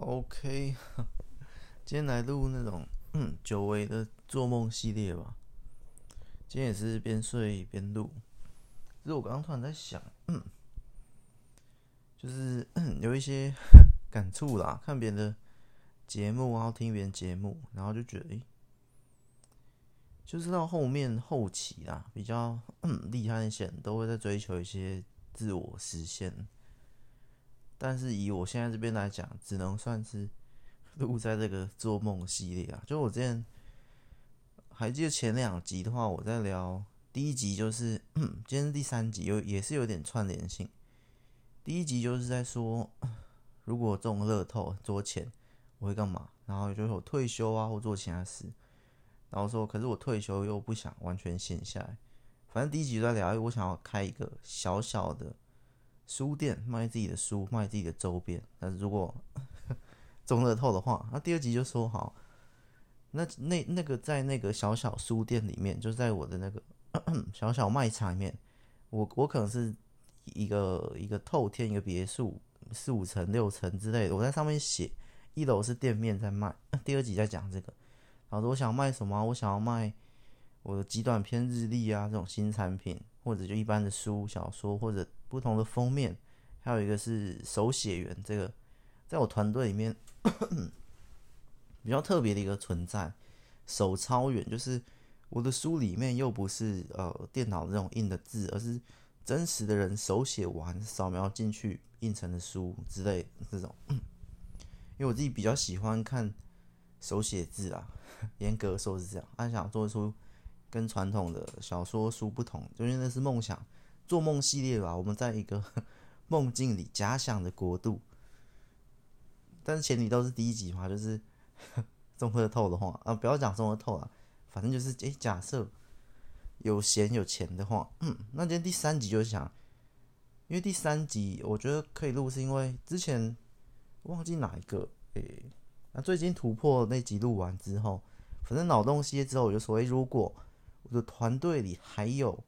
OK，今天来录那种嗯久违的做梦系列吧。今天也是边睡边录。其实我刚刚突然在想，就是有一些 感触啦，看别人的节目，然后听别人节目，然后就觉得，诶，就是到后面后期啦，比较嗯厉害一些都会在追求一些自我实现。但是以我现在这边来讲，只能算是录在这个做梦系列啊。就我之前还记得前两集的话，我在聊第一集，就是今天是第三集，有也是有点串联性。第一集就是在说，如果中乐透多钱，我会干嘛？然后就是我退休啊，或做其他事。然后说，可是我退休又不想完全闲下来。反正第一集就在聊，我想要开一个小小的。书店卖自己的书，卖自己的周边。但是如果 中乐透的话，那第二集就说好，那那那个在那个小小书店里面，就在我的那个 小小卖场里面，我我可能是一个一个透天一个别墅，四五层六层之类的，我在上面写，一楼是店面在卖。第二集在讲这个，然后我想卖什么？我想要卖我的极短篇日历啊，这种新产品，或者就一般的书小说或者。不同的封面，还有一个是手写员，这个在我团队里面 比较特别的一个存在。手抄员就是我的书里面又不是呃电脑这种印的字，而是真实的人手写完扫描进去印成的书之类这种。因为我自己比较喜欢看手写字啊，严格说是这样，他想做出跟传统的小说书不同，就因为那是梦想。做梦系列吧，我们在一个 梦境里假想的国度，但是前提都是第一集嘛，就是 中乐透的话啊，不要讲中乐透了，反正就是诶，假设有闲有钱的话，嗯，那今天第三集就想，因为第三集我觉得可以录，是因为之前忘记哪一个诶，那最近突破那集录完之后，反正脑洞系列之后，我就说，诶，如果我的团队里还有。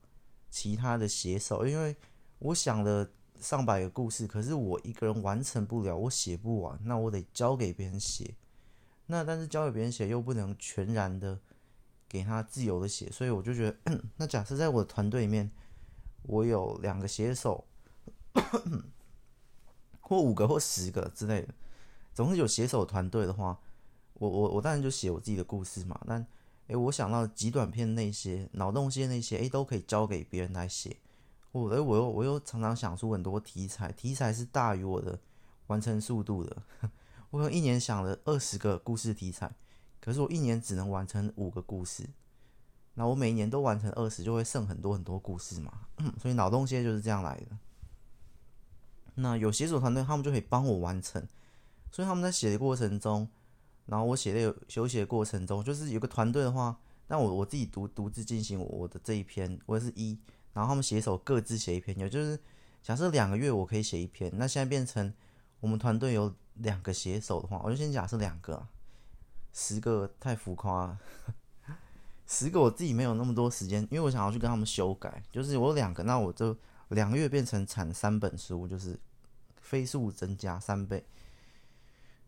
其他的写手，因为我想了上百个故事，可是我一个人完成不了，我写不完，那我得交给别人写。那但是交给别人写又不能全然的给他自由的写，所以我就觉得，那假设在我的团队里面，我有两个写手，或五个或十个之类的，总是有写手团队的话，我我我当然就写我自己的故事嘛，但。诶，我想到极短篇那些脑洞些那些，诶，都可以交给别人来写。我，诶，我又我又常常想出很多题材，题材是大于我的完成速度的。我可能一年想了二十个故事题材，可是我一年只能完成五个故事。那我每一年都完成二十，就会剩很多很多故事嘛。所以脑洞些就是这样来的。那有写手团队，他们就可以帮我完成。所以他们在写的过程中。然后我写的有手写的过程中，就是有个团队的话，那我我自己独独自进行我的这一篇，我也是一，然后他们写手各自写一篇，也就是假设两个月我可以写一篇，那现在变成我们团队有两个写手的话，我就先假设两个，十个太浮夸了，十个我自己没有那么多时间，因为我想要去跟他们修改，就是我有两个，那我就两个月变成产三本书，就是飞速增加三倍。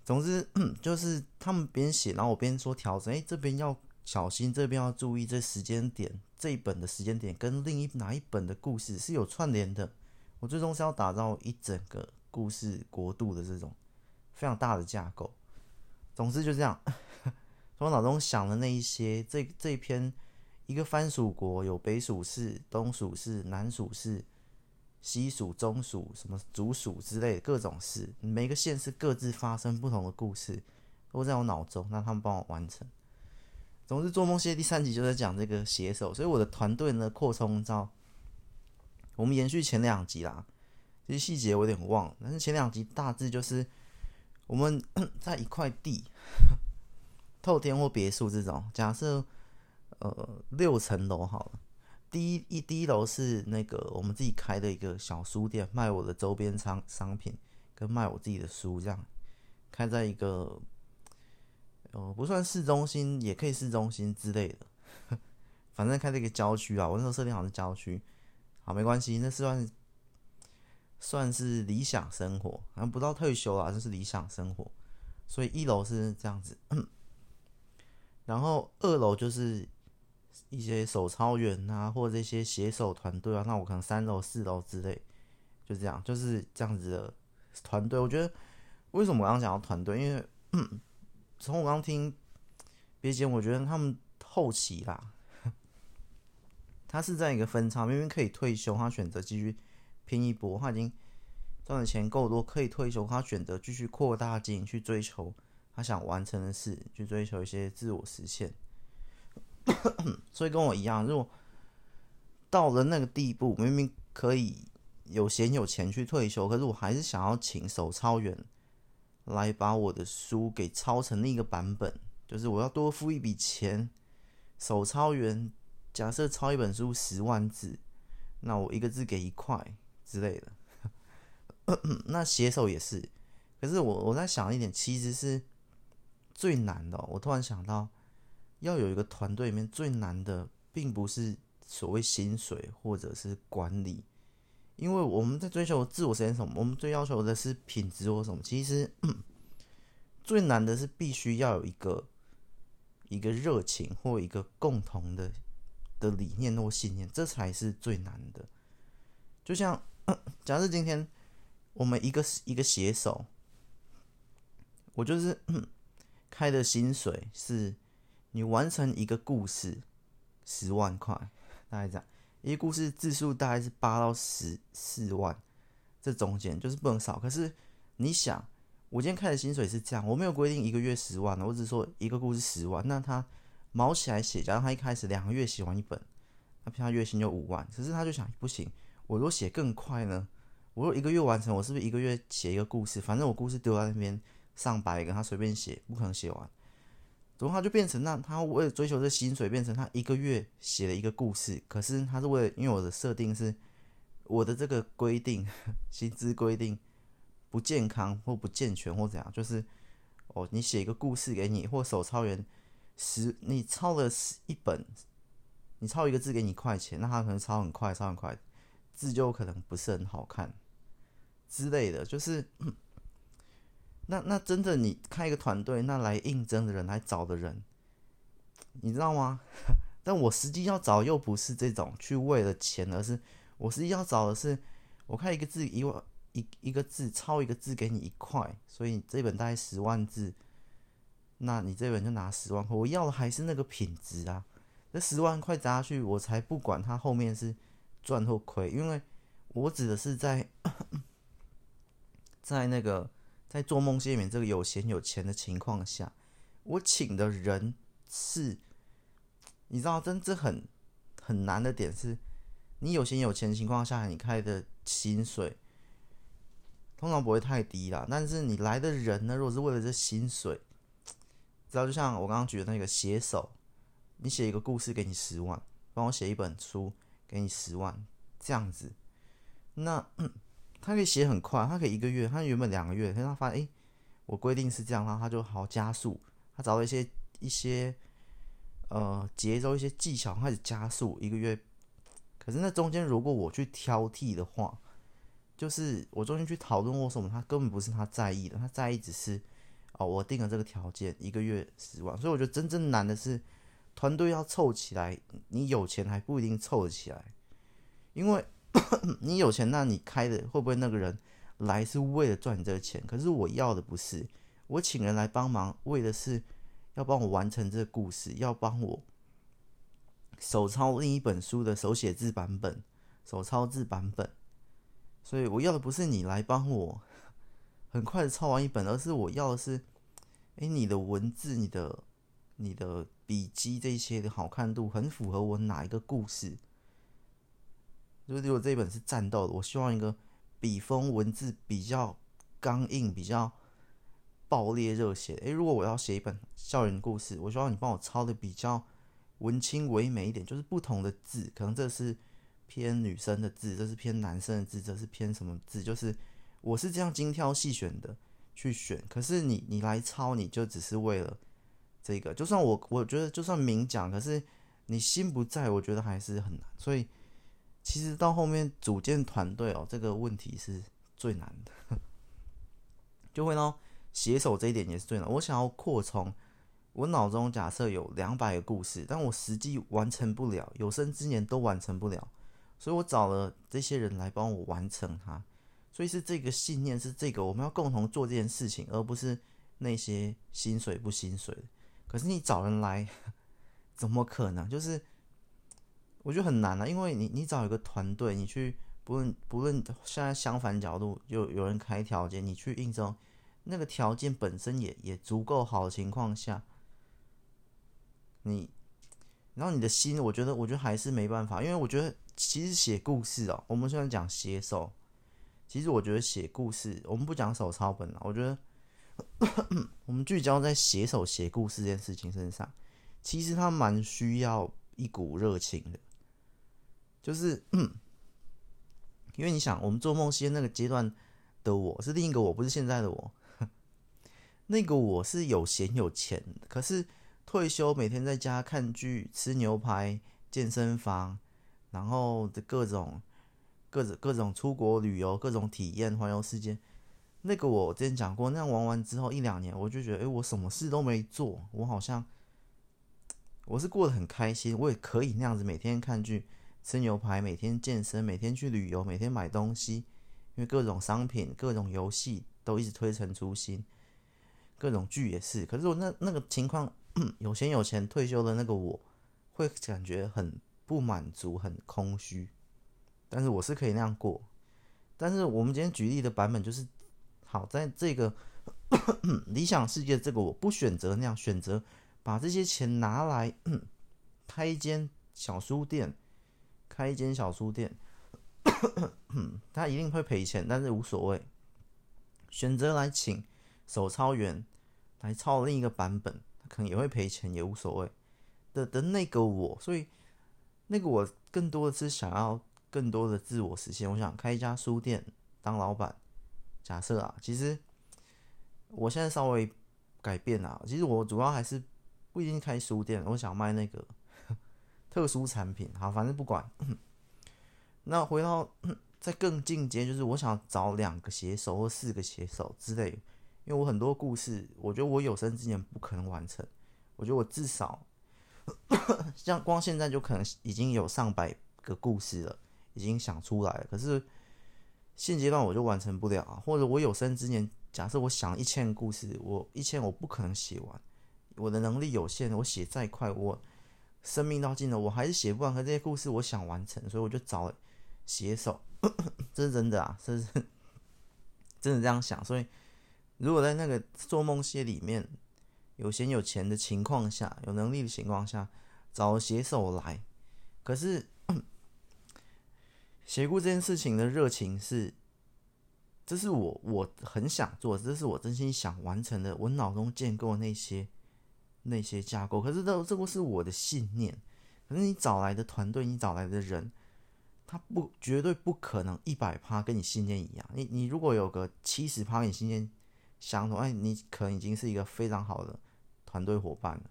总之，就是他们边写，然后我边说调整。哎，这边要小心，这边要注意，这时间点这一本的时间点跟另一哪一本的故事是有串联的。我最终是要打造一整个故事国度的这种非常大的架构。总之就这样，从我脑中想的那一些，这这一篇一个藩属国有北属市、东属市、南属市。西蜀、中蜀、什么竹蜀之类的各种事，每个县市各自发生不同的故事，都在我脑中，让他们帮我完成。总之，做梦系列第三集就在讲这个写手，所以我的团队呢扩充到，我们延续前两集啦。这些细节我有点忘了，但是前两集大致就是我们 在一块地，透天或别墅这种，假设呃六层楼好了。第一一第一楼是那个我们自己开的一个小书店，卖我的周边商商品，跟卖我自己的书，这样开在一个呃不算市中心，也可以市中心之类的，反正开在一个郊区啊。我那时候设定好是郊区，好没关系，那是算算是理想生活，好像不到退休啊，就是理想生活。所以一楼是这样子，然后二楼就是一些手操员啊，或者一些写手团队啊。那我可能三楼、四楼之类，就这样，就是这样子的团队。我觉得为什么我刚刚讲到团队？因为从我刚听别姐，我觉得他们后期啦，他是在一个分叉，明明可以退休，他选择继续拼一波，他已经。赚的钱够多，可以退休。他选择继续扩大经营，去追求他想完成的事，去追求一些自我实现。所以跟我一样，如果到了那个地步，明明可以有闲有钱去退休，可是我还是想要请手抄员来把我的书给抄成另一个版本，就是我要多付一笔钱。手抄员假设抄一本书十万字，那我一个字给一块之类的。那写手也是，可是我我在想一点，其实是最难的。我突然想到，要有一个团队里面最难的，并不是所谓薪水或者是管理，因为我们在追求自我实现什么，我们最要求的是品质或什么。其实最难的是必须要有一个一个热情或一个共同的的理念或信念，这才是最难的。就像 假设今天。我们一个一个写手，我就是开的薪水是，你完成一个故事十万块，大概这样，一个故事字数大概是八到十四万，这中间就是不能少。可是你想，我今天开的薪水是这样，我没有规定一个月十万，我只是说一个故事十万，那他毛起来写，假如他一开始两个月写完一本，那他月薪就五万。可是他就想，不行，我如果写更快呢？我如果一个月完成，我是不是一个月写一个故事？反正我故事丢在那边上百个，他随便写，不可能写完。然后他就变成那他为了追求这薪水，变成他一个月写了一个故事。可是他是为了，因为我的设定是，我的这个规定，薪资规定不健康或不健全或怎样，就是哦，你写一个故事给你，或手抄员十，你抄了十一本，你抄一个字给你一块钱，那他可能抄很快，抄很快，字就可能不是很好看。之类的，就是，那那真的你开一个团队，那来应征的人，来找的人，你知道吗？但我实际要找又不是这种去为了钱，而是我实际要找的是，我开一个字一万一一个字抄一个字给你一块，所以这本大概十万字，那你这本就拿十万块，我要的还是那个品质啊，这十万块砸下去，我才不管它后面是赚或亏，因为我指的是在。在那个在做梦界面这个有闲有钱的情况下，我请的人是，你知道，真这很很难的点是，你有闲有钱的情况下，你开的薪水通常不会太低啦。但是你来的人呢，如果是为了这薪水，知道就像我刚刚举的那个写手，你写一个故事给你十万，帮我写一本书给你十万，这样子，那。他可以写很快，他可以一个月，他原本两个月，可是他发现，哎，我规定是这样，然后他就好加速，他找了一些一些呃节奏、一些技巧，开始加速一个月。可是那中间如果我去挑剔的话，就是我中间去讨论过什么，他根本不是他在意的，他在意只是哦，我定了这个条件，一个月十万。所以我觉得真正难的是团队要凑起来，你有钱还不一定凑得起来，因为。你有钱，那你开的会不会那个人来是为了赚你这个钱？可是我要的不是，我请人来帮忙，为的是要帮我完成这个故事，要帮我手抄另一本书的手写字版本、手抄字版本。所以我要的不是你来帮我很快的抄完一本，而是我要的是，哎，你的文字、你的、你的笔记这些的好看度，很符合我哪一个故事。就是如果这一本是战斗的，我希望一个笔锋文字比较刚硬、比较爆裂、热血。诶，如果我要写一本校园故事，我希望你帮我抄的比较文青唯美一点，就是不同的字，可能这是偏女生的字，这是偏男生的字，这是偏什么字？就是我是这样精挑细选的去选。可是你你来抄，你就只是为了这个。就算我我觉得就算明讲，可是你心不在，我觉得还是很难。所以。其实到后面组建团队哦，这个问题是最难的，就会呢写手这一点也是最难。我想要扩充，我脑中假设有两百个故事，但我实际完成不了，有生之年都完成不了，所以我找了这些人来帮我完成它。所以是这个信念，是这个我们要共同做这件事情，而不是那些薪水不薪水。可是你找人来，怎么可能？就是我觉得很难啊，因为你你找一个团队，你去不论不论现在相反角度，就有人开条件，你去应征。那个条件本身也也足够好的情况下，你，然后你的心，我觉得，我觉得还是没办法，因为我觉得其实写故事哦，我们虽然讲写手，其实我觉得写故事，我们不讲手抄本了，我觉得 我们聚焦在写手写故事这件事情身上，其实他蛮需要一股热情的，就是因为你想，我们做梦西那个阶段的我是另一个我，不是现在的我。那个我是有闲有钱，可是退休每天在家看剧、吃牛排、健身房，然后的各种、各种、各种出国旅游、各种体验、环游世界。那个我之前讲过，那样玩完之后一两年，我就觉得，哎，我什么事都没做，我好像我是过得很开心，我也可以那样子每天看剧、吃牛排、每天健身、每天去旅游、每天买东西，因为各种商品、各种游戏都一直推陈出新。各种剧也是，可是我那那个情况，有钱有钱退休的那个我，会感觉很不满足，很空虚。但是我是可以那样过。但是我们今天举例的版本就是，好，在这个 理想世界，这个我不选择那样，选择把这些钱拿来 开一间小书店，开一间小书店，他一定会赔钱，但是无所谓，选择来请。手抄员来抄另一个版本，他可能也会赔钱，也无所谓的的那个我，所以那个我更多的是想要更多的自我实现。我想开一家书店当老板。假设啊，其实我现在稍微改变了，其实我主要还是不一定开书店，我想卖那个特殊产品。好，反正不管。那回到 再更进阶，就是我想找两个写手或四个写手之类。因为我很多故事，我觉得我有生之年不可能完成。我觉得我至少，像光现在就可能已经有上百个故事了，已经想出来了。可是现阶段我就完成不了。或者我有生之年，假设我想一千个故事，我一千我不可能写完，我的能力有限，我写再快，我生命到尽了，我还是写不完。可这些故事我想完成，所以我就找写手，这是真的啊，这是 真的这样想，所以。如果在那个做梦系里面有闲有钱的情况下，有能力的情况下，找写手来，可是 写故这件事情的热情是，这是我我很想做，这是我真心想完成的，我脑中建构那些那些架构，可是这这个是我的信念，可是你找来的团队，你找来的人，他不绝对不可能一百趴跟你信念一样，你你如果有个七十趴跟你信念。相同，哎，你可能已经是一个非常好的团队伙伴了。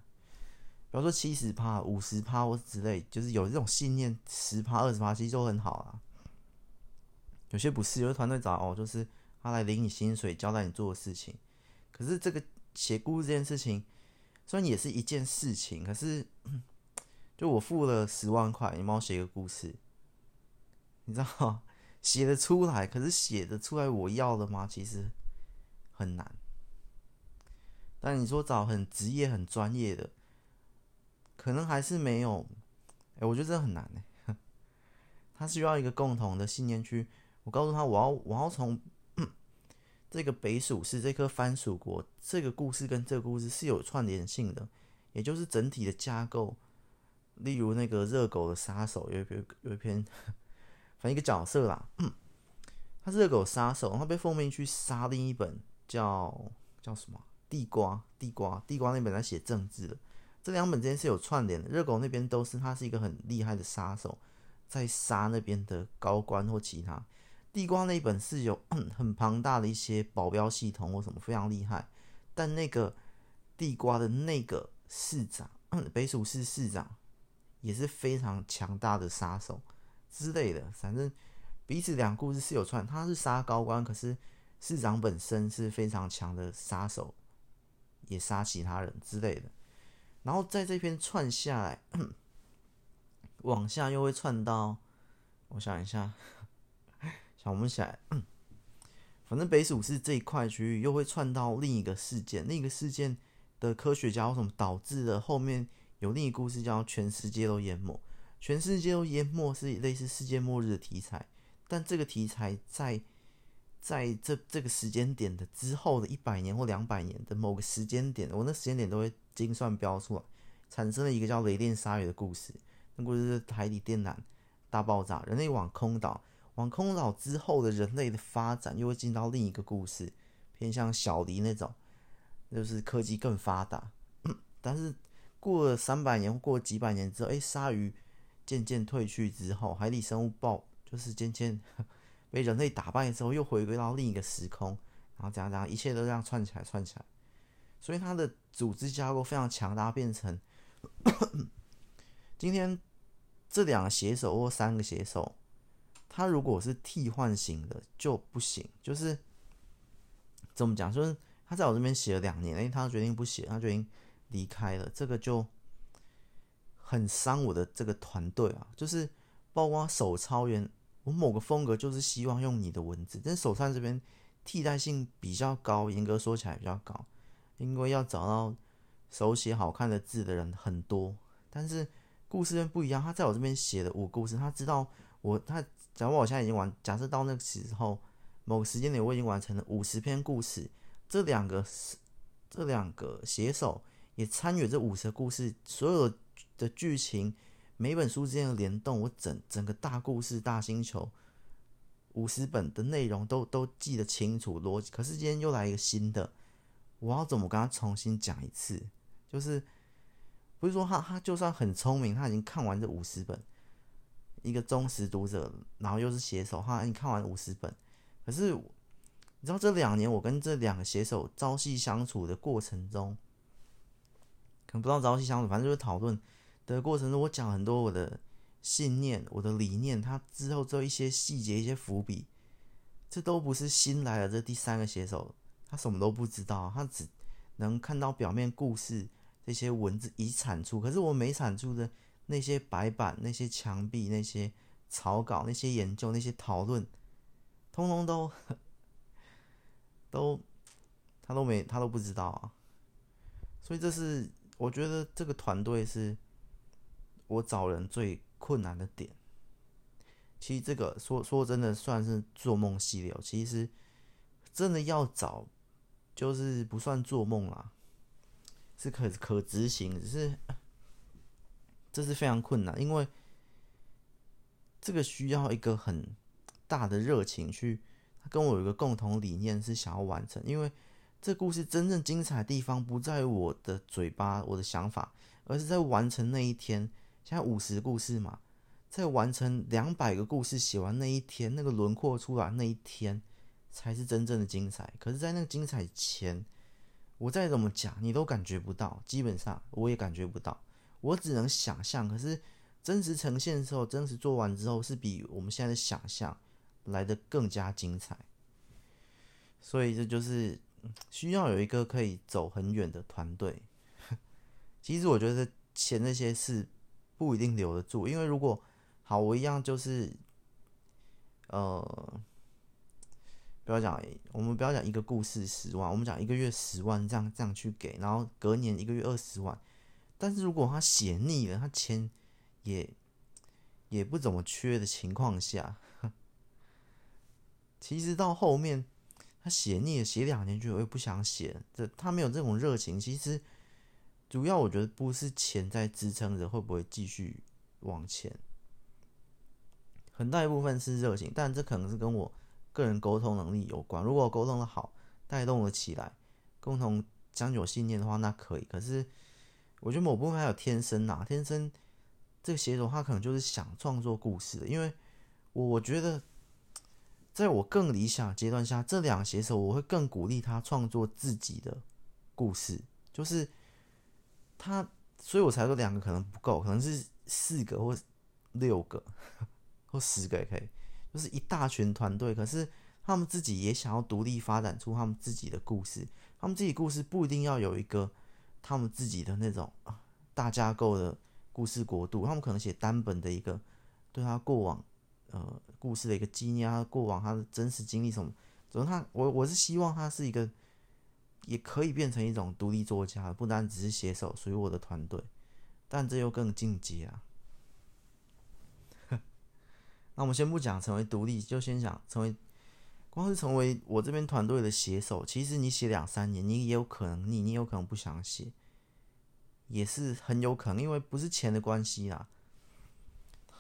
比如说七十趴、五十趴或之类，就是有这种信念，十趴、二十趴其实都很好啊。有些不是，有些团队找哦，就是他来领你薪水，交代你做的事情。可是这个写故事这件事情，虽然也是一件事情，可是就我付了十万块，你帮我写个故事，你知道写得出来，可是写得出来我要的吗？其实。很难，但你说找很职业、很专业的，可能还是没有。哎，我觉得这很难呢。他需要一个共同的信念去。我告诉他，我要我要从这个北属市这颗番薯国，这个故事跟这个故事是有串联性的，也就是整体的架构。例如那个热狗的杀手，有一篇有一篇，反正一个角色啦，嗯他是热狗杀手，他被奉命去杀另一本。叫叫什么？地瓜，地瓜，地瓜那本在写政治的，这两本之间是有串联的。热狗那边都是他是一个很厉害的杀手，在杀那边的高官或其他。地瓜那本是有 很庞大的一些保镖系统或什么非常厉害，但那个地瓜的那个市长，北属市市长也是非常强大的杀手之类的。反正彼此两故事是有串，他是杀高官，可是。市长本身是非常强的杀手，也杀其他人之类的。然后在这篇串下来，往下又会串到，我想一下，想不起来。反正北属是这一块区域，又会串到另一个事件，另一个事件的科学家为什么导致了后面有另一个故事叫全世界都淹没？全世界都淹没是类似世界末日的题材，但这个题材在在这这个时间点的之后的一百年或两百年的某个时间点，我那时间点都会精算标出来，产生了一个叫雷电鲨鱼的故事。那故事是海底电缆大爆炸，人类往空岛。往空岛之后的人类的发展，又会进到另一个故事，偏向小黎那种，就是科技更发达。但是过了三百年，过几百年之后，哎，鲨鱼渐渐退去之后，海底生物爆，就是渐渐 被人类打败之后，又回归到另一个时空，然后这样这样，一切都这样串起来串起来。所以它的组织架构非常强大，变成 今天这两个写手或三个写手。他如果是替换型的就不行，就是怎么讲？就是他在我这边写了两年，哎，他决定不写，他决定离开了，这个就很伤我的这个团队啊。就是包括手抄员，我某个风格就是希望用你的文字，但手抄这边替代性比较高，严格说起来比较高，因为要找到手写好看的字的人很多。但是故事不一样，他在我这边写的五个故事，他知道我他。假如我现在已经完，假设到那个时候，某个时间点我已经完成了五十篇故事，这两个这两个写手也参与这五十个故事，所有的剧情，每本书之间的联动，我整整个大故事大星球五十本的内容都都记得清楚逻辑。可是今天又来一个新的，我要怎么跟他重新讲一次？就是不是说他他就算很聪明，他已经看完这五十本。一个忠实读者，然后又是写手哈，你看完五十本，可是你知道这两年我跟这两个写手朝夕相处的过程中，可能不知道朝夕相处，反正就是讨论的过程中，我讲很多我的信念、我的理念，他之后做一些细节、一些伏笔，这都不是新来的这第三个写手，他什么都不知道，他只能看到表面故事这些文字已产出，可是我没产出的。那些白板、那些墙壁、那些草稿、那些研究、那些讨论，通通都都他都没他都不知道啊。所以这是我觉得这个团队是我找人最困难的点。其实这个说说真的算是做梦系列，其实真的要找就是不算做梦啦，是可可执行，只是。这是非常困难，因为这个需要一个很大的热情去，跟我有一个共同理念是想要完成。因为这故事真正精彩的地方不在于我的嘴巴、我的想法，而是在完成那一天。现在五十故事嘛，在完成两百个故事写完那一天，那个轮廓出来那一天，才是真正的精彩。可是，在那个精彩前，我再怎么讲，你都感觉不到，基本上我也感觉不到。我只能想象，可是真实呈现的时候，真实做完之后，是比我们现在的想象来的更加精彩。所以这就是需要有一个可以走很远的团队。其实我觉得钱那些事不一定留得住，因为如果好，我一样就是，呃，不要讲，我们不要讲一个故事十万，我们讲一个月十万，这样这样去给，然后隔年一个月二十万。但是如果他写腻了，他钱也也不怎么缺的情况下，其实到后面他写腻了，写两年就会不想写，这他没有这种热情。其实主要我觉得不是钱在支撑着会不会继续往前，很大一部分是热情，但这可能是跟我个人沟通能力有关。如果沟通的好，带动了起来，共同将有信念的话，那可以。可是。我觉得某部分还有天生呐、啊，天生这个写手他可能就是想创作故事的，因为我我觉得，在我更理想阶段下，这两个写手我会更鼓励他创作自己的故事，就是他，所以我才说两个可能不够，可能是四个或六个或十个也可以，就是一大群团队，可是他们自己也想要独立发展出他们自己的故事。他们自己故事不一定要有一个他们自己的那种大架构的故事国度，他们可能写单本的一个对他过往呃故事的一个纪念，他过往他的真实经历什么。总之他我我是希望他是一个也可以变成一种独立作家，不单只是写手属于我的团队，但这又更进阶啊。那我们先不讲成为独立，就先讲成为，光是成为我这边团队的写手，其实你写两三年，你也有可能腻，你有可能不想写，也是很有可能，因为不是钱的关系啦。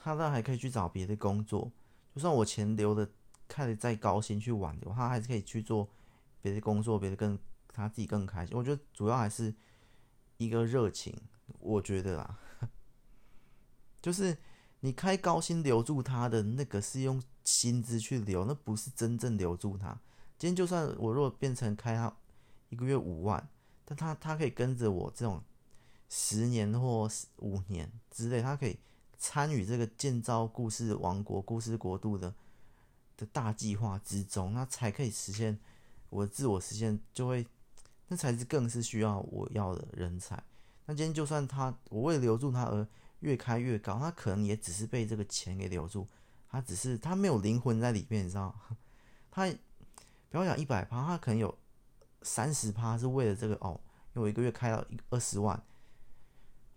他当然还可以去找别的工作，就算我钱留的看得再高薪去挽留，他还是可以去做别的工作，别的更他自己更开心。我觉得主要还是一个热情，我觉得啦，就是。你开高薪留住他的那个是用薪资去留，那不是真正留住他。今天就算我如果变成开他一个月五万，但他他可以跟着我这种十年或五年之类，他可以参与这个建造故事王国、故事国度的的大计划之中，那才可以实现我的自我实现，就会那才是更是需要我要的人才。那今天就算他我为留住他而。越开越高，他可能也只是被这个钱给留住，他只是他没有灵魂在里面，你知道吗？他不要讲一百趴，他可能有三十趴是为了这个哦，因为我一个月开到二十万，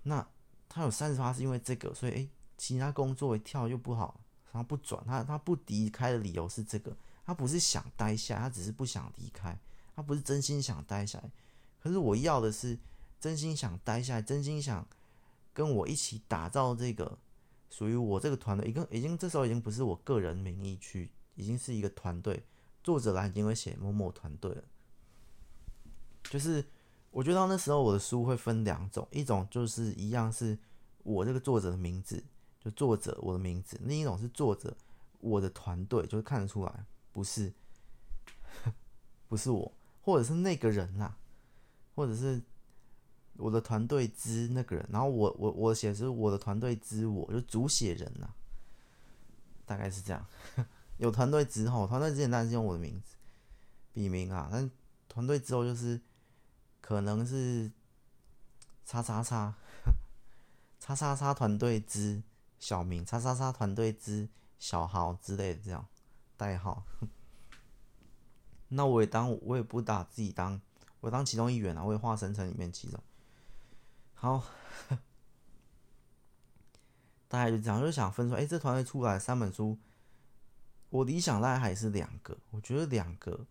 那他有三十趴是因为这个，所以诶，其他工作一跳又不好，他不转，他他不离开的理由是这个，他不是想待下，他只是不想离开，他不是真心想待下来，可是我要的是真心想待下来，真心想。跟我一起打造这个属于我这个团队，已经已经这时候已经不是我个人名义去，已经是一个团队。作者来已经会写某某团队了。就是我觉得那时候我的书会分两种，一种就是一样是我这个作者的名字，就作者我的名字；另一种是作者我的团队，就是看得出来不是 不是我，或者是那个人啦，或者是。我的团队之那个人，然后我我我写是我的团队之我，就主写人呐、大概是这样。有团队之后，团队之前当然是用我的名字笔名啊，但团队之后就是可能是叉叉叉 叉叉叉团队之小明，叉叉叉团队之小豪之类的这样代号。那我也当我也不打自己当，我当其中一员啊，我也化身成里面其中。好，大概就这样，就想分出，哎、这团队出来三本书，我理想大概还是两个，我觉得两个，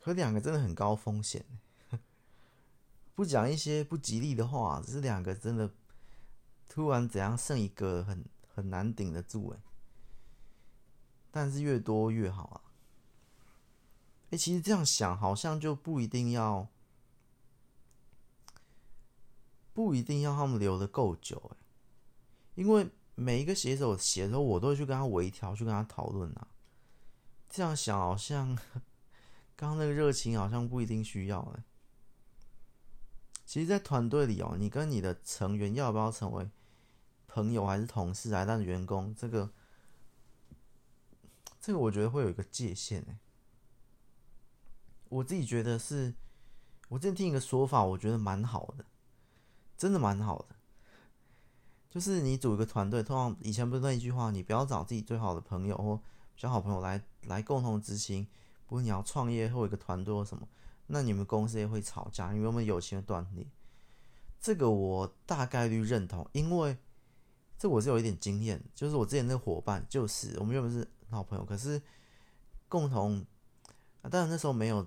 可两个真的很高风险，不讲一些不吉利的话，只是两个真的突然怎样剩一个很很难顶得住哎，但是越多越好啊，哎、其实这样想好像就不一定要。不一定要他们留的够久诶，因为每一个写手写的时候，我都会去跟他微调，去跟他讨论啊。这样想好像 刚刚那个热情好像不一定需要哎。其实，在团队里哦，你跟你的成员要不要成为朋友，还是同事，还是员工，这个这个我觉得会有一个界限诶。我自己觉得是，我之前听一个说法，我觉得蛮好的。真的蛮好的，就是你组一个团队，通常以前不是那一句话，你不要找自己最好的朋友或比较好朋友来来共同执行。不过你要创业或一个团队或什么，那你们公司也会吵架，因为我们友情的断裂。这个我大概率认同，因为这我是有一点经验，就是我之前那个伙伴，就是我们原本是好朋友，可是共同，当然那时候没有。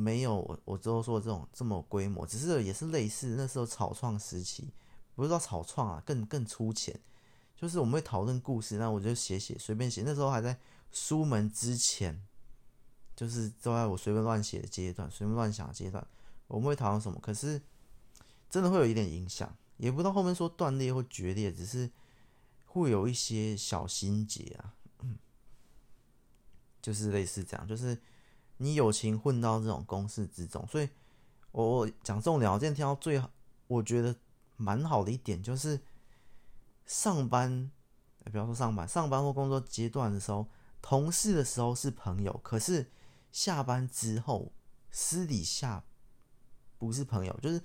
没有我我之后说的这种这么规模，只是也是类似那时候草创时期，不是说草创啊，更更粗浅，就是我们会讨论故事，那我就写写随便写，那时候还在书门之前，就是都在我随便乱写的阶段，随便乱想的阶段，我们会讨论什么？可是真的会有一点影响，也不知道后面说断裂或决裂，只是会有一些小心结啊，嗯，就是类似这样，就是。你友情混到这种公式之中，所以我我讲重点，我今天听到最好，我觉得蛮好的一点就是，上班，比方说上班，上班或工作阶段的时候，同事的时候是朋友，可是下班之后私底下不是朋友，就是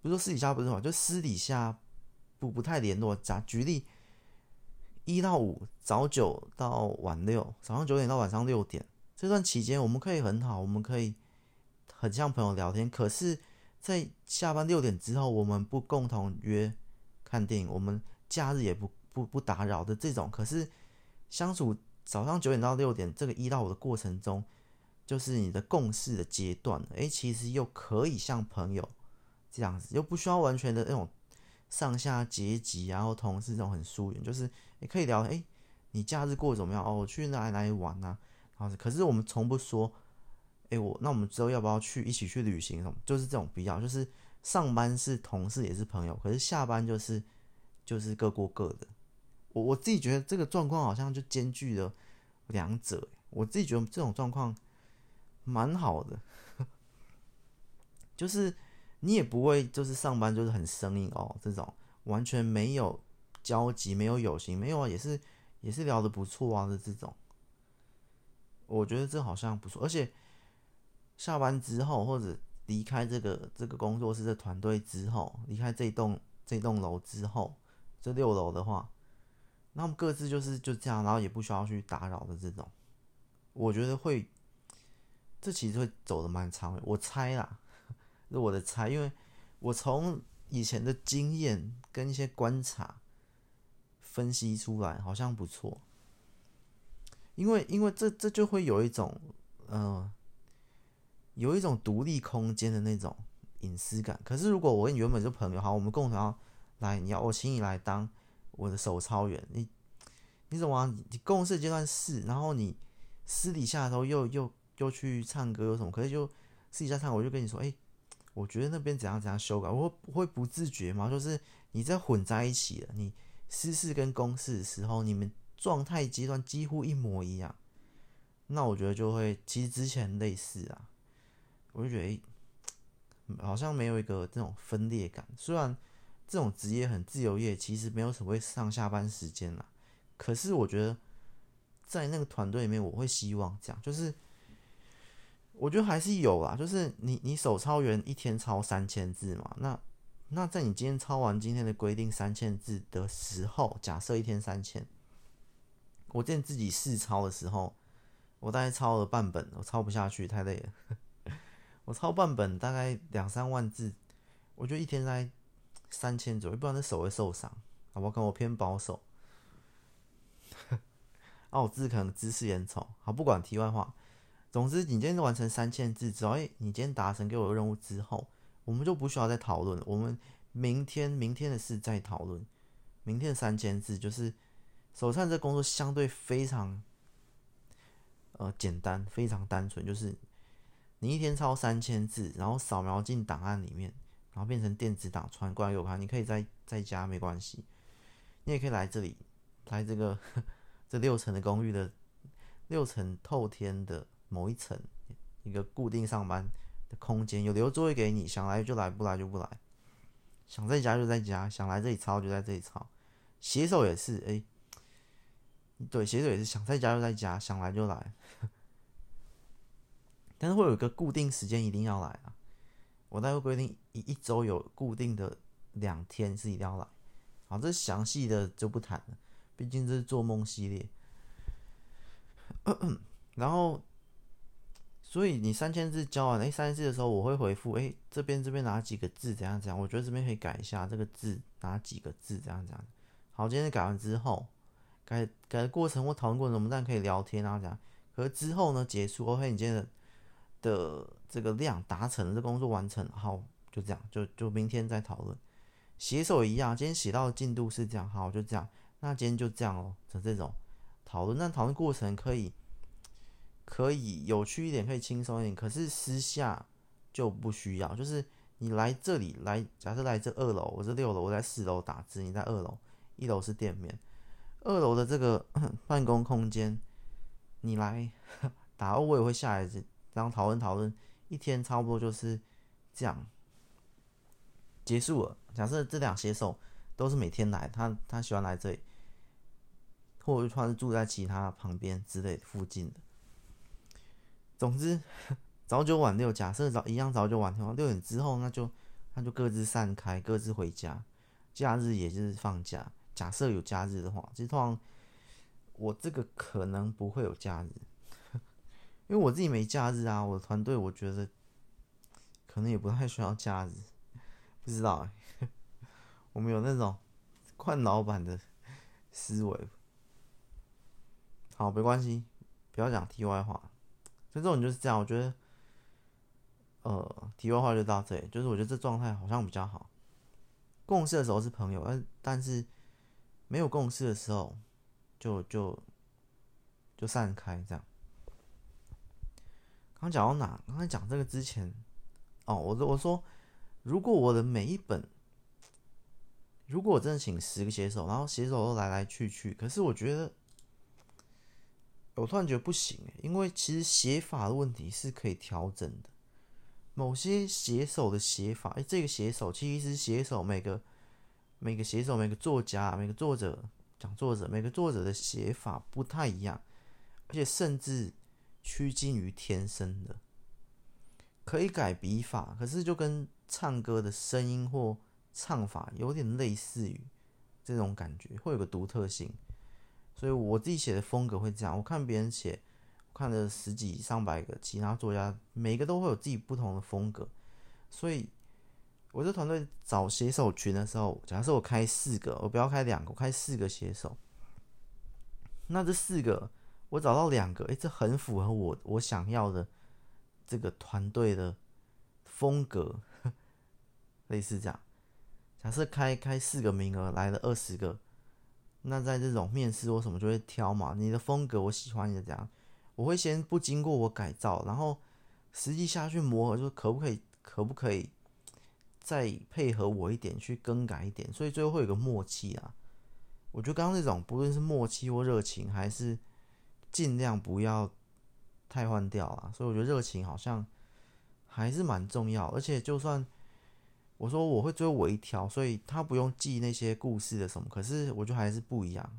不是说私底下不是朋友，就私底下不不太联络。假举例，一到五早九到晚六，早上九点到晚上六点这段期间，我们可以很好，我们可以很像朋友聊天。可是，在下班六点之后，我们不共同约看电影，我们假日也不不不打扰的这种。可是相处早上九点到六点这个一到五的过程中，就是你的共事的阶段。诶，其实又可以像朋友这样子，又不需要完全的那种上下阶级，然后同事这种很疏远，就是。也可以聊，哎，你假日过得怎么样？哦，我去哪里哪里玩啊？然后，可是我们从不说，哎，我那我们之后要不要去一起去旅行？什么？就是这种比较，就是上班是同事也是朋友，可是下班就是就是各过各的。我我自己觉得这个状况好像就兼具了两者，我自己觉得这种状况蛮好的，就是你也不会就是上班就是很生硬哦，这种完全没有。交集没有友情没有啊，也是也是聊得不错啊的这种，我觉得这好像不错，而且下班之后或者离开这个这个工作室的团队之后，离开这栋这栋楼之后，这六楼的话，那么各自就是就这样，然后也不需要去打扰的这种，我觉得会，这其实会走的蛮长的，我猜啦，是我的猜，因为我从以前的经验跟一些观察。分析出来好像不错，因为因为这这就会有一种呃，有一种独立空间的那种隐私感。可是如果我跟你原本是朋友，好，我们共同要来，你要我请你来当我的手操员，你你怎么啊？你共事阶段是，然后你私底下的时候又又又去唱歌有什么？可是就私底下唱，我就跟你说，哎，我觉得那边怎样怎样修改，我会我会不自觉嘛，就是你在混在一起了，你。私事跟公事的时候，你们状态阶段几乎一模一样，那我觉得就会，其实之前类似啊，我就觉得，好像没有一个这种分裂感。虽然这种职业很自由业，其实没有所谓上下班时间啦，可是我觉得在那个团队里面，我会希望这样，就是我觉得还是有啦，就是你你手操员一天抄三千字嘛，那。那在你今天抄完今天的规定三千字的时候，假设一天三千，我之前自己试抄的时候，我大概抄了半本，我抄不下去，太累了。我抄半本大概两三万字，我觉得一天在三千左右，不然这手会受伤。好不好？可我偏保守。啊，我字可能姿势也丑。好，不管题外话，总之你今天完成三千字之后，哎，你今天达成给我的任务之后。我们就不需要再讨论，我们明天明天的事再讨论。明天的三千字就是手串这工作相对非常呃简单，非常单纯，就是你一天抄三千字，然后扫描进档案里面，然后变成电子档传过来给我看。你可以在在家没关系，你也可以来这里，来这个 这六层的公寓的六层透天的某一层一个固定上班的空间有留座位给你，想来就来，不来就不来。想在家就在家，想来这里抄就在这里抄。写手也是，哎、对，写手也是想在家就在家，想来就来。但是会有一个固定时间一定要来啊！我大概会规定一一周有固定的两天是一定要来。好，这详细的就不谈了，毕竟这是做梦系列。然后。所以你三千字交完，哎，三千字的时候我会回复，哎，这边这边哪几个字怎样怎样？我觉得这边可以改一下，这个字哪几个字这样这样。好，今天改完之后，改改的过程或讨论过程，我们当然可以聊天啊，这样。可是之后呢，结束，OK，你今天的的这个量达成，这工作完成，好，就这样，就就明天再讨论。写手一样，今天写到的进度是这样，好，就这样。那今天就这样哦，就这种讨论。那讨论过程可以。可以有趣一点，可以轻松一点，可是私下就不需要。就是你来这里来，假设来这二楼，我是六楼，我在四楼打字，你在二楼，一楼是店面，二楼的这个 办公空间，你来 打，我也会下来这样讨论讨论，一天差不多就是这样结束了。假设这两写手都是每天来，他他喜欢来这里，或者他是住在其他旁边之类附近的。总之，早九晚六，假设早一样早九晚六，六点之后那就那就各自散开，各自回家。假日也就是放假，假设有假日的话，其实通常我这个可能不会有假日，因为我自己没假日啊。我的团队我觉得可能也不太需要假日，不知道欸，我们有那种换老板的思维。好，没关系，不要讲题外话。所以这种就是这样，我觉得，呃，题外话就到这里。就是我觉得这状态好像比较好。共事的时候是朋友，但但是没有共识的时候就，就就散开这样。刚讲到哪？刚才讲这个之前，哦，我我说，如果我的每一本，如果我真的请十个写手，然后写手都来来去去，可是我觉得。我突然觉得不行，因为其实写法的问题是可以调整的。某些写手的写法，哎，这个写手其实写手每个每个写手每个作家每个作者讲作者每个作者的写法不太一样，而且甚至趋近于天生的，可以改笔法，可是就跟唱歌的声音或唱法有点类似于这种感觉，会有个独特性。所以我自己写的风格会这样。我看别人写，看了十几上百个其他作家，每个都会有自己不同的风格。所以，我这团队找写手群的时候，假设我开四个，我不要开两个，我开四个写手。那这四个，我找到两个，诶，这很符合我我想要的这个团队的风格，类似这样。假设开开四个名额，来了二十个。那在这种面试或什么就会挑嘛，你的风格我喜欢你的这样，我会先不经过我改造，然后实际下去磨合，就可不可以可不可以再配合我一点去更改一点，所以最后会有个默契啊。我觉得刚刚那种不论是默契或热情，还是尽量不要太换掉啊。所以我觉得热情好像还是蛮重要，而且就算。我说我会最后微调，所以他不用记那些故事的什么。可是我觉得还是不一样，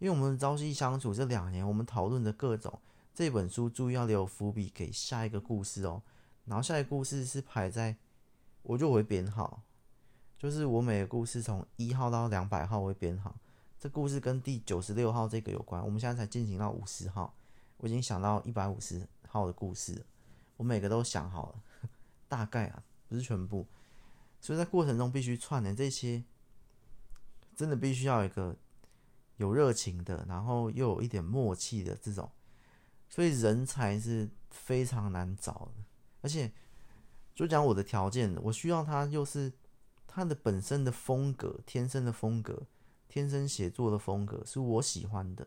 因为我们朝夕相处这两年，我们讨论的各种这本书，注意要留伏笔给下一个故事哦。然后下一个故事是排在，我就会编号，就是我每个故事从一号到两百号会编号。这故事跟第九十六号这个有关，我们现在才进行到五十号，我已经想到一百五十号的故事，我每个都想好了，大概啊，不是全部。所以在过程中必须串联这些，真的必须要一个有热情的，然后又有一点默契的这种，所以人才是非常难找的。而且就讲我的条件，我需要他又是他的本身的风格，天生的风格，天生写作的风格是我喜欢的。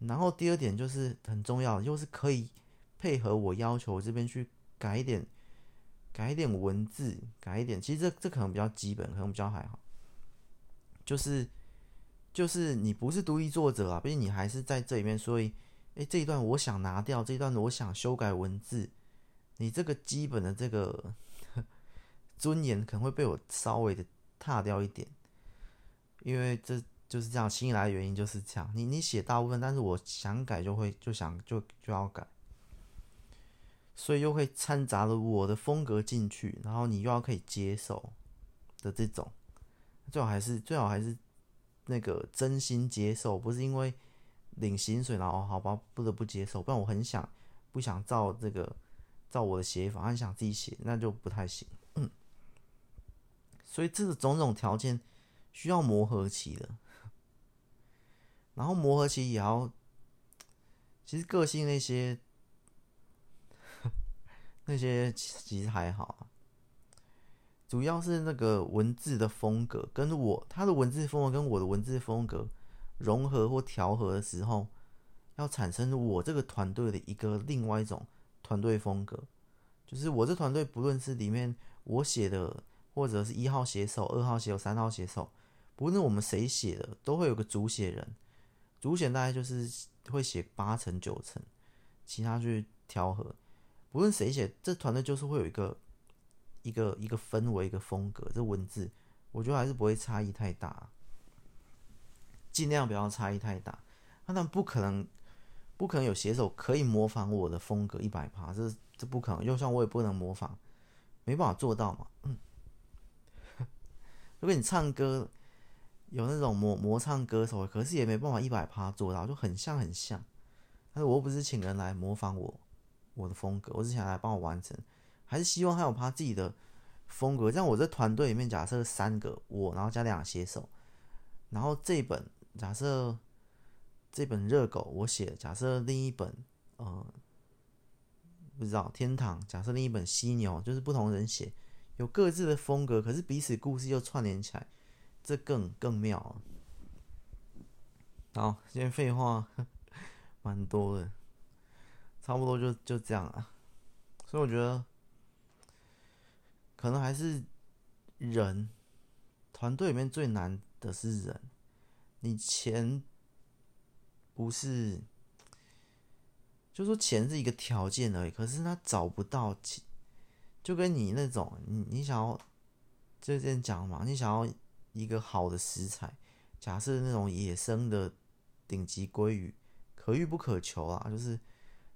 然后第二点就是很重要，又是可以配合我要求这边去改一点。改一点文字，改一点，其实这这可能比较基本，可能比较还好。就是就是你不是独立作者啊，毕竟你还是在这里面，所以，诶，这一段我想拿掉，这一段我想修改文字，你这个基本的这个尊严可能会被我稍微的踏掉一点，因为这就是这样，新来的原因就是这样。你你写大部分，但是我想改就会就想就就要改。所以又会掺杂了我的风格进去，然后你又要可以接受的这种，最好还是最好还是那个真心接受，不是因为领薪水然后好吧不得不接受，不然我很想不想照这个照我的写法，很想自己写，那就不太行。嗯，所以这个种种条件需要磨合期的，然后磨合期也要，其实个性那些。那些其实还好，主要是那个文字的风格跟我他的文字风格跟我的文字风格融合或调和的时候，要产生我这个团队的一个另外一种团队风格，就是我这团队不论是里面我写的，或者是一号写手、二号写手、三号写手，不论我们谁写的，都会有个主写人，主写大概就是会写八成九成，其他去调和。不论谁写，这团队就是会有一个一个一个氛围、一个风格。这文字，我觉得还是不会差异太大，尽量不要差异太大。那不可能，不可能有写手可以模仿我的风格一百趴，这这不可能。就算我也不能模仿，没办法做到嘛。嗯，如果你唱歌有那种模模唱歌手，可是也没办法一百趴做到，就很像很像。但是我又不是请人来模仿我我的风格，我是想来帮我完成，还是希望他有他自己的风格。像我这团队里面，假设三个我，然后加两个写手，然后这本假设这本热狗我写，假设另一本呃不知道天堂，假设另一本犀牛，就是不同人写，有各自的风格，可是彼此故事又串联起来，这更更妙。好，今天废话。蛮多的，差不多就就这样啊。所以我觉得，可能还是人团队里面最难的是人。你前不是，就说钱是一个条件而已。可是他找不到钱，就跟你那种，你你想要，就这样讲嘛，你想要一个好的食材，假设那种野生的顶级鲑鱼。可遇不可求啊，就是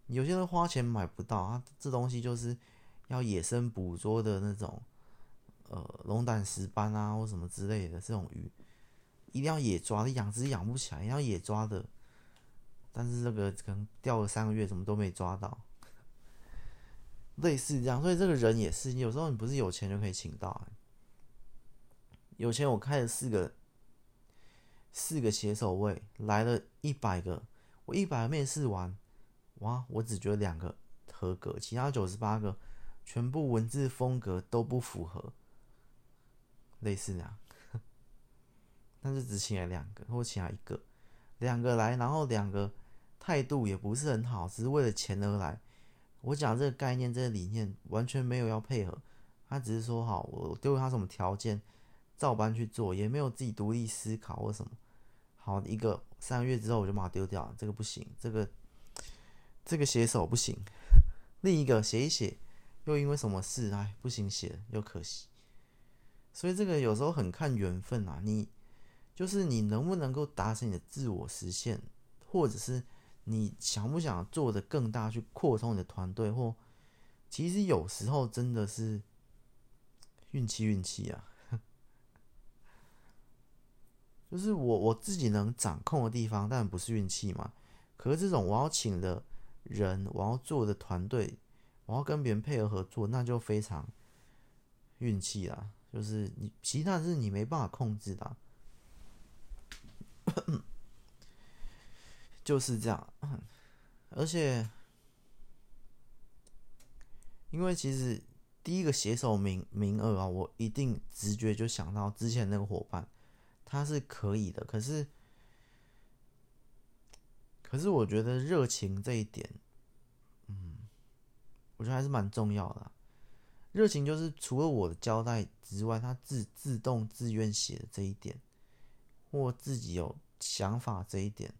有些人花钱买不到啊，这东西就是要野生捕捉的那种，呃，龙胆石斑啊或什么之类的这种鱼，一定要野抓的，养殖养不起来，要野抓的，但是这个可能钓了三个月，什么都没抓到，类似这样，所以这个人也是，有时候你不是有钱就可以请到，有钱我开了四个四个写手位，来了一百个。我一百个面试完，哇！我只觉得两个合格，其他九十八个全部文字风格都不符合，类似这样。但是只请了两个，或请了一个，两个来，然后两个态度也不是很好，只是为了钱而来。我讲这个概念、这个理念，完全没有要配合，他只是说好，我丢给他什么条件，照搬去做，也没有自己独立思考或什么。好，一个三个月之后我就把它丢掉了，这个不行，这个这个写手不行。另一个写一写，又因为什么事，哎，不行写，又可惜。所以这个有时候很看缘分啊，你就是你能不能够达成你的自我实现，或者是你想不想做的更大，去扩充你的团队，或其实有时候真的是运气运气啊。就是我我自己能掌控的地方，但不是运气嘛。可是这种我要请的人，我要做的团队，我要跟别人配合合作，那就非常运气啦。就是你其他是你没办法控制的，就是这样。而且，因为其实第一个写手名名额啊，我一定直觉就想到之前那个伙伴。他是可以的，可是，可是我觉得热情这一点，嗯，我觉得还是蛮重要的。热情就是除了我的交代之外，他自自动自愿写的这一点，或自己有想法这一点，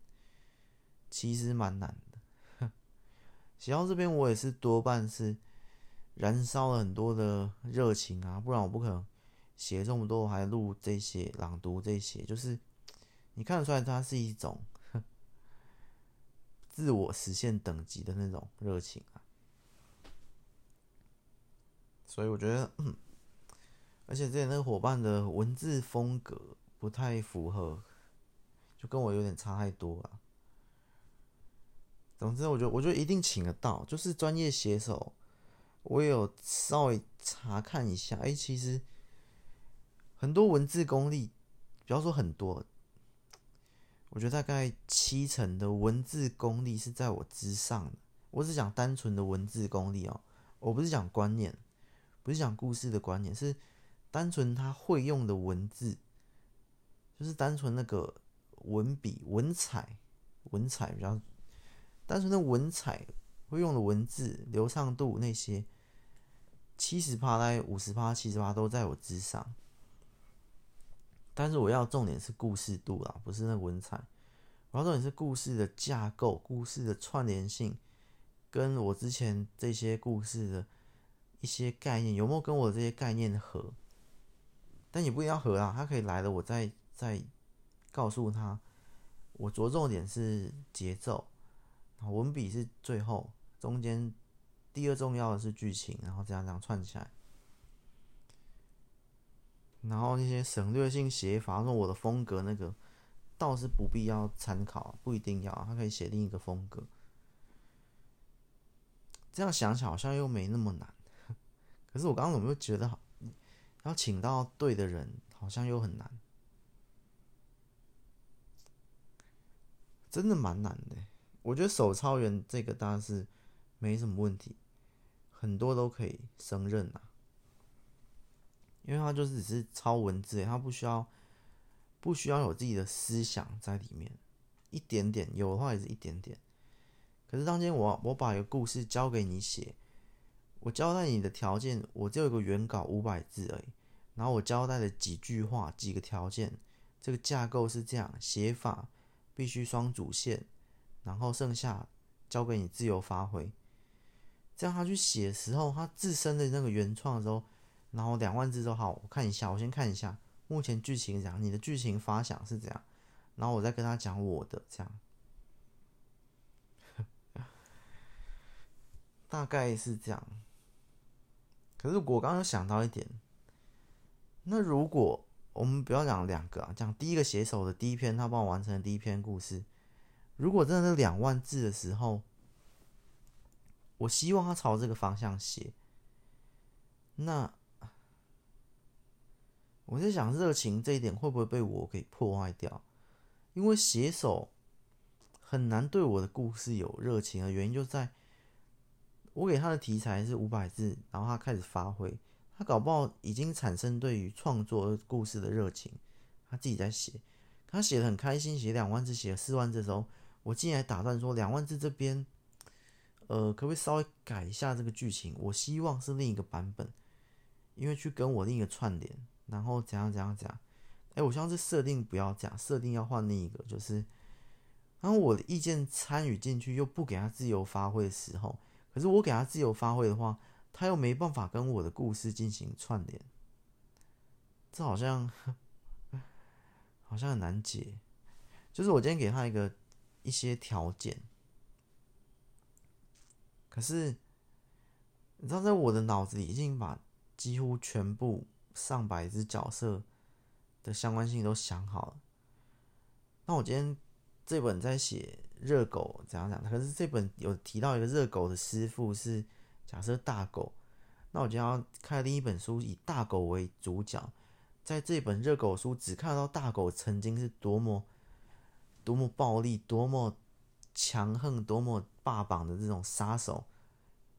其实蛮难的。写到这边，我也是多半是燃烧了很多的热情啊，不然我不可能。写这么多还录这些朗读这些，就是你看得出来，它是一种自我实现等级的那种热情啊。所以我觉得，嗯，而且之前那个伙伴的文字风格不太符合，就跟我有点差太多了。总之，我觉得我觉得一定请得到，就是专业写手，我有稍微查看一下，哎，其实。很多文字功力，不要说很多，我觉得大概七成的文字功力是在我之上的。我只讲单纯的文字功力哦，我不是讲观念，不是讲故事的观念，是单纯他会用的文字，就是单纯那个文笔、文采、文采比较单纯的文采会用的文字流畅度那些，七十趴来五十趴、七十趴都在我之上。但是我要重点是故事度啦，不是那文采。我要重点是故事的架构、故事的串联性，跟我之前这些故事的一些概念有没有跟我这些概念合？但也不一定要合啊，他可以来了，我再再告诉他我着重点是节奏，文笔是最后，中间第二重要的是剧情，然后这样这样串起来。然后那些省略性写法，说我的风格那个倒是不必要参考，不一定要，他可以写另一个风格。这样想想好像又没那么难，可是我刚刚怎么又觉得好，要请到对的人，好像又很难，真的蛮难的。我觉得手抄员这个当然是没什么问题，很多都可以胜任啊。因为他就是只是抄文字，他不需要不需要有自己的思想在里面，一点点有的话也是一点点。可是当天我我把一个故事交给你写，我交代你的条件，我只有一个原稿五百字而已，然后我交代了几句话几个条件，这个架构是这样，写法必须双主线，然后剩下交给你自由发挥。这样他去写的时候，他自身的那个原创的时候。然后两万字都好，我看一下，我先看一下目前剧情怎样，你的剧情发想是怎样，然后我再跟他讲我的这样，大概是这样。可是我刚刚想到一点，那如果我们不要讲两个啊，讲第一个写手的第一篇，他帮我完成的第一篇故事，如果真的是两万字的时候，我希望他朝这个方向写，那。我在想，热情这一点会不会被我给破坏掉？因为写手很难对我的故事有热情的原因就在，我给他的题材是五百字，然后他开始发挥，他搞不好已经产生对于创作故事的热情，他自己在写，他写得很开心，写两万字，写了四万字的时候，我进来打断说，两万字这边，呃，可不可以稍微改一下这个剧情？我希望是另一个版本，因为去跟我另一个串联。然后怎样怎样怎样？哎，我希望这设定不要这样，设定要换另一个，就是，然后我的意见参与进去，又不给他自由发挥的时候，可是我给他自由发挥的话，他又没办法跟我的故事进行串联，这好像好像很难解。就是我今天给他一个一些条件，可是你知道，在我的脑子里已经把几乎全部。上百只角色的相关性都想好了。那我今天这本在写热狗怎样讲？可是这本有提到一个热狗的师傅是假设大狗。那我就要看另一本书，以大狗为主角。在这本热狗书，只看到大狗曾经是多么多么暴力、多么强横、多么霸榜的这种杀手，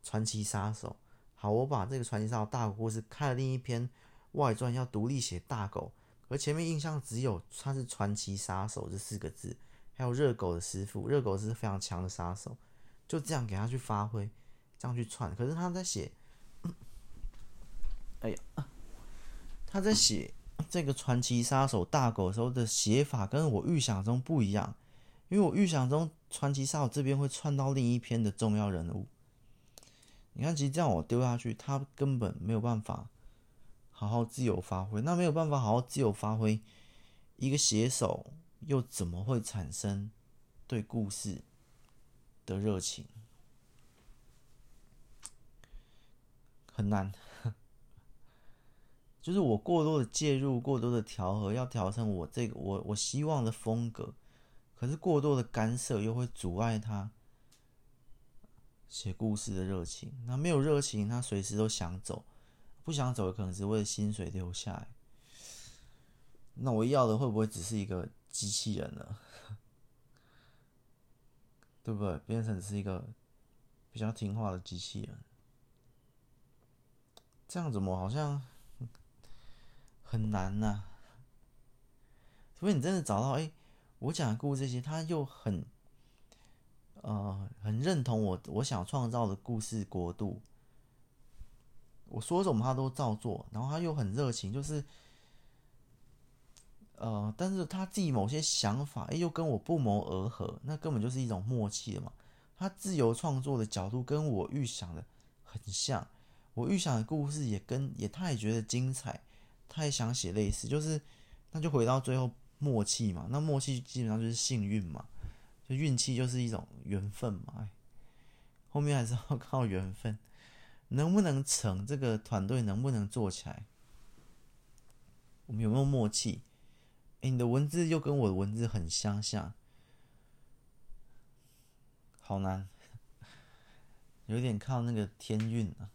传奇杀手。好，我把这个传奇杀手大故事看了另一篇。外传要独立写大狗，而前面印象只有他是传奇杀手这四个字，还有热狗的师傅，热狗是非常强的杀手，就这样给他去发挥，这样去串。可是他在写，哎呀，他在写这个传奇杀手大狗的时候的写法跟我预想中不一样，因为我预想中传奇杀手这边会串到另一篇的重要人物。你看，其实这样我丢下去，他根本没有办法。好好自由发挥，那没有办法好好自由发挥，一个写手又怎么会产生对故事的热情？很难，就是我过多的介入，过多的调和，要调成我这个我我希望的风格，可是过多的干涉又会阻碍他写故事的热情。那没有热情，他随时都想走。不想走的可能是为了薪水留下来，那我要的会不会只是一个机器人呢？对不对？变成是一个比较听话的机器人，这样怎么好像很难呢、啊？除非你真的找到，哎，我讲的故事这些，他又很呃很认同我我想创造的故事国度。我说什么他都照做，然后他又很热情，就是，呃，但是他自己某些想法，哎，又跟我不谋而合，那根本就是一种默契了嘛。他自由创作的角度跟我预想的很像，我预想的故事也跟也他也觉得精彩，他也想写类似，就是那就回到最后默契嘛，那默契基本上就是幸运嘛，就运气就是一种缘分嘛，哎，后面还是要 靠缘分，能不能成，这个团队能不能做起来，我们有没有默契？哎，你的文字又跟我的文字很相像，好难，有点靠那个天运啊，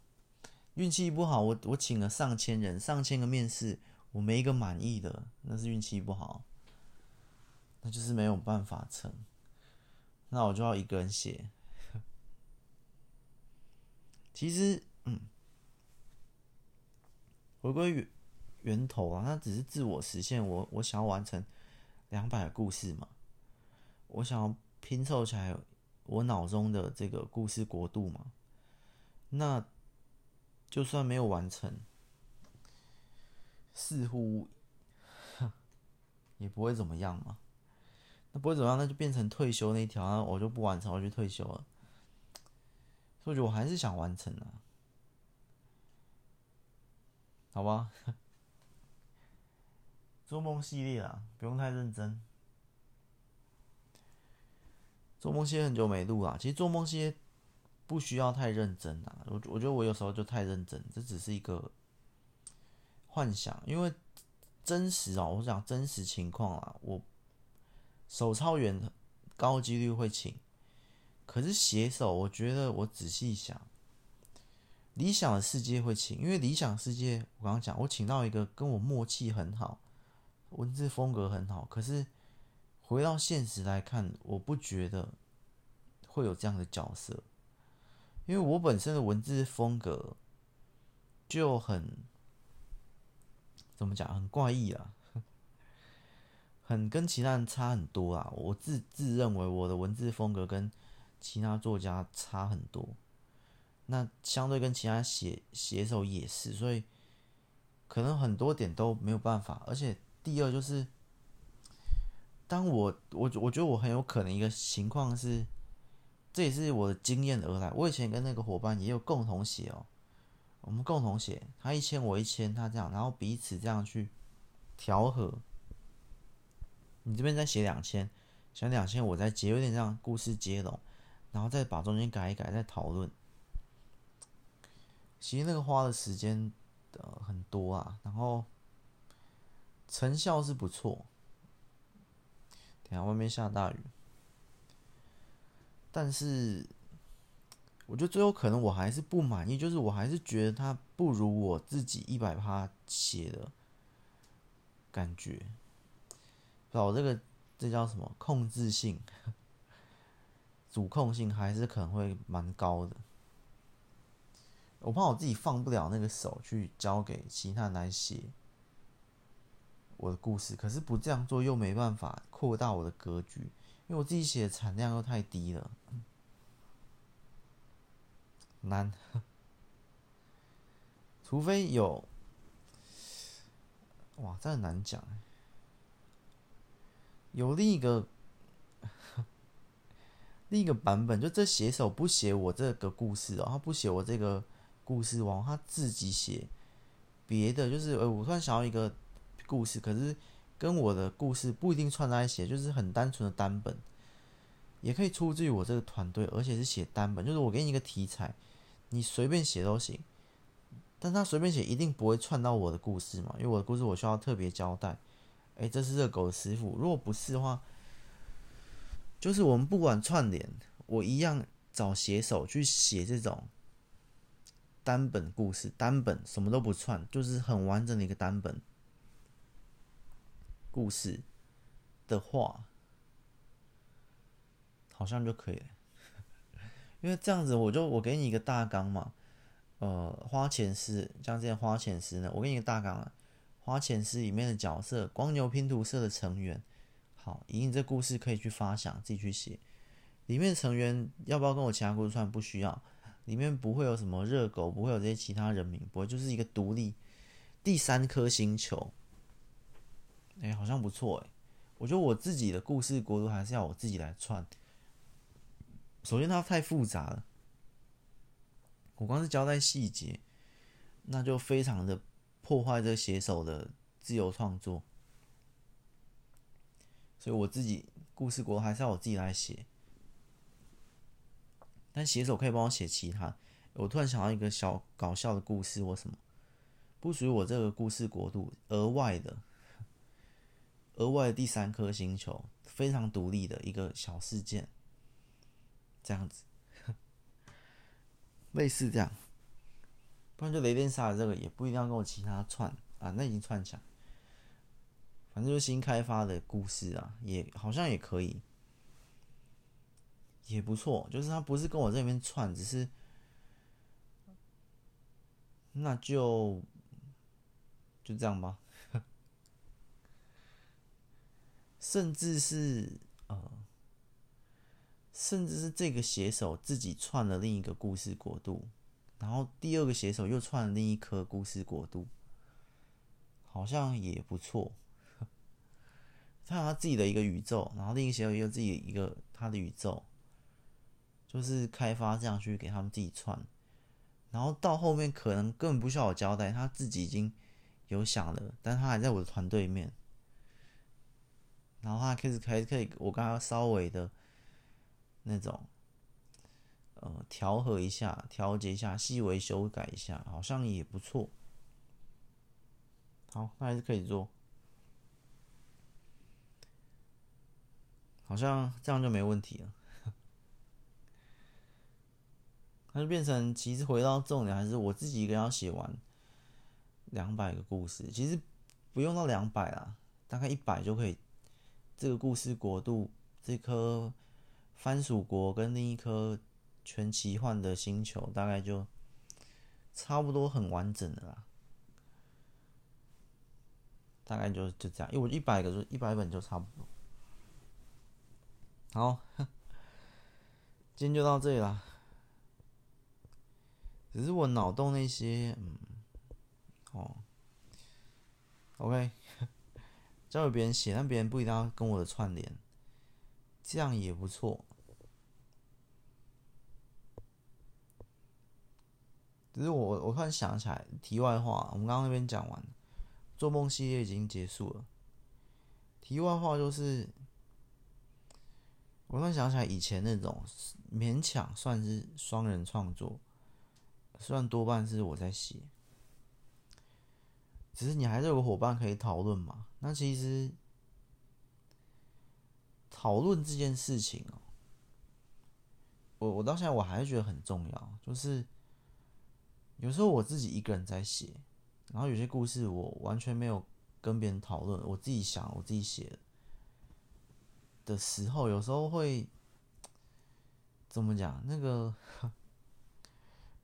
运气不好，我我请了上千人，上千个面试，我没一个满意的，那是运气不好。那就是没有办法成，那我就要一个人写。其实，嗯，回归源源头啊，那只是自我实现。我我想要完成两百个故事嘛，我想要拼凑起来我脑中的这个故事国度嘛。那就算没有完成，似乎 也不会怎么样嘛。那不会怎么样，那就变成退休那一条，那我就不完成，我就退休了。所以我觉得我还是想完成啊，好吧？做梦系列啊，不用太认真。做梦系列很久没录了，其实做梦系列不需要太认真啊。我我觉得我有时候就太认真，这只是一个幻想，因为真实啊，我讲真实情况啊，我。手抄员高几率会请，可是写手，我觉得我仔细想，理想的世界会请，因为理想世界，我刚刚讲，我请到一个跟我默契很好，文字风格很好，可是回到现实来看，我不觉得会有这样的角色，因为我本身的文字风格就很怎么讲，很怪异啊。很跟其他人差很多啊！我自自认为我的文字风格跟其他作家差很多，那相对跟其他写写手也是，所以可能很多点都没有办法。而且第二就是，当我我我觉得我很有可能一个情况是，这也是我的经验而来。我以前跟那个伙伴也有共同写哦，我们共同写，他一千我一千，他这样，然后彼此这样去调和。你这边再写两千，写两千，我再接，有点像故事接龙，然后再把中间改一改，再讨论。其实那个花的时间的很多啊，然后成效是不错。等下外面下大雨，但是我觉得最后可能我还是不满意，就是我还是觉得它不如我自己一百趴写的感觉。我这个这叫什么控制性、主控性还是可能会蛮高的。我怕我自己放不了那个手去交给其他人来写我的故事，可是不这样做又没办法扩大我的格局，因为我自己写的产量又太低了，难。除非有，哇，这很难讲。有另一个另一个版本，就这写手不写我这个故事哦，他不写我这个故事王，他自己写别的，就是呃，我突然想要一个故事，可是跟我的故事不一定串在一起，就是很单纯的单本，也可以出自于我这个团队，而且是写单本，就是我给你一个题材，你随便写都行，但他随便写一定不会串到我的故事嘛，因为我的故事我需要特别交代。哎，这是热狗的师傅。如果不是的话，就是我们不管串联，我一样找写手去写这种单本故事，单本什么都不串，就是很完整的一个单本故事的话，好像就可以了。因为这样子，我就我给你一个大纲嘛，呃，花钱师，像这样花钱师呢，我给你一个大纲啊。花钱是里面的角色，光牛拼图社的成员。好，以你这故事可以去发想，自己去写。里面成员要不要跟我其他故事串？不需要。里面不会有什么热狗，不会有这些其他人名，不会，就是一个独立第三颗星球。哎、好像不错哎。我觉得我自己的故事国度还是要我自己来串。首先它太复杂了，我光是交代细节，那就非常的。破坏这写手的自由创作，所以我自己故事国还是要我自己来写。但写手可以帮我写其他。我突然想到一个小搞笑的故事或什么，不属于我这个故事国度，额外的，额外的第三颗星球，非常独立的一个小事件，这样子，类似这样。不然就雷电杀的这个也不一定要跟我其他串啊，那已经串起来。反正就新开发的故事啊，也好像也可以，也不错。就是他不是跟我这边串，只是。那就就这样吧，甚至是呃，甚至是这个写手自己串了另一个故事国度，然后第二个写手又串了另一颗故事国度，好像也不错。他有他自己的一个宇宙，然后另一个写手也有自己一个他的宇宙，就是开发这样去给他们自己串。然后到后面可能根本不需要我交代，他自己已经有想了，但他还在我的团队里面。然后他开始可以可以，我刚刚稍微的那种，呃，调和一下，调节一下，细微修改一下，好像也不错。好，那还是可以做，好像这样就没问题了。那就变成，其实回到重点，还是我自己一个人要写完两百个故事。其实不用到两百啦，大概一百就可以。这个故事国度，这颗番薯国跟另一颗全奇幻的星球，大概就差不多很完整的啦。大概就就这样，因为我一百个就一百本就差不多。好，今天就到这里啦。只是我脑洞那些，嗯，哦，OK，交给别人写，但别人不一定要跟我的串联，这样也不错。只是我我突然想起来，题外话，我们刚刚那边讲完，做梦系列已经结束了。题外话就是，我突然想起来以前那种勉强算是双人创作。虽然多半是我在写，只是你还是有个伙伴可以讨论嘛。那其实讨论这件事情哦，我我到现在我还是觉得很重要。就是有时候我自己一个人在写，然后有些故事我完全没有跟别人讨论，我自己想我自己写的时候，有时候会怎么讲那个。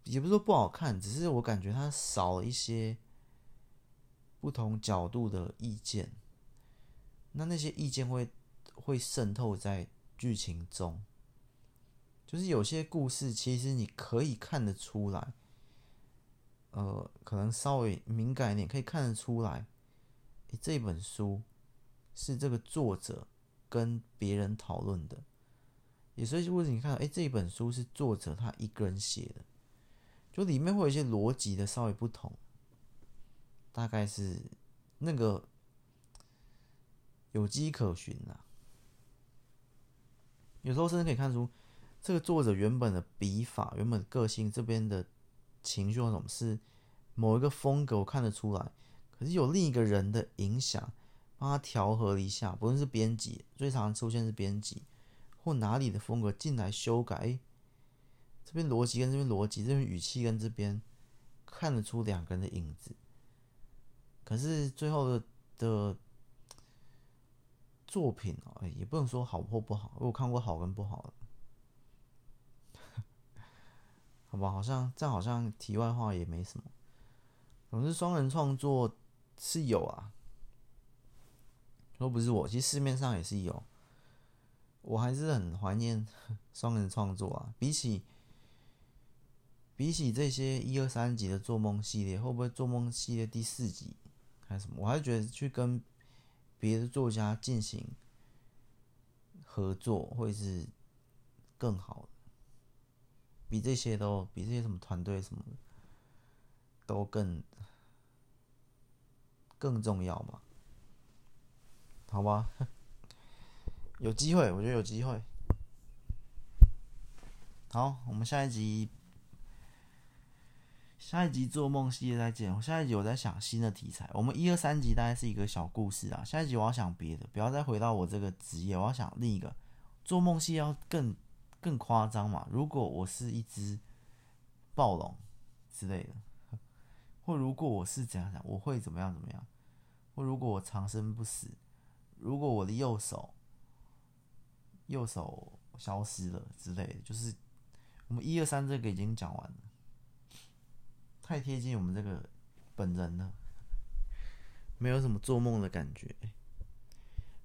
也不是说不好看，只是我感觉它少了一些不同角度的意见。那那些意见会会渗透在剧情中，就是有些故事其实你可以看得出来，呃，可能稍微敏感一点，可以看得出来，这本书是这个作者跟别人讨论的，也所以为什么你看，哎，这本书是作者他一个人写的。就里面会有一些逻辑的稍微不同，大概是那个有迹可循啊。有时候甚至可以看出，这个作者原本的笔法、原本个性这边的情绪或什么是某一个风格，我看得出来。可是有另一个人的影响，帮他调和了一下，不论是编辑，最常出现是编辑或哪里的风格进来修改。这边逻辑跟这边逻辑，这边语气跟这边看得出两个人的影子，可是最后的的作品哦，也不能说好或不好，我看过好跟不好的，好吧？好像这样，好像题外话也没什么。总之，双人创作是有啊，都不是我，其实市面上也是有，我还是很怀念 双人创作啊，比起。比起这些一二三集的做梦系列，会不会做梦系列第四集还是什么？我还是觉得去跟别的作家进行合作会是更好，比这些都比这些什么团队什么都更更重要嘛？好吧，有机会，我觉得有机会。好，我们下一集，下一集做梦系列再见。我下一集我在想新的题材。我们一二三集大概是一个小故事啊，下一集我要想别的，不要再回到我这个职业，我要想另一个做梦系要更更夸张嘛。如果我是一只暴龙之类的，或如果我是怎样讲，我会怎么样怎么样？或如果我长生不死，如果我的右手右手消失了之类的，就是。我们一二三这个已经讲完了，太贴近我们这个本人了，没有什么做梦的感觉。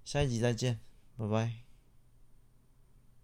下一集再见，拜拜。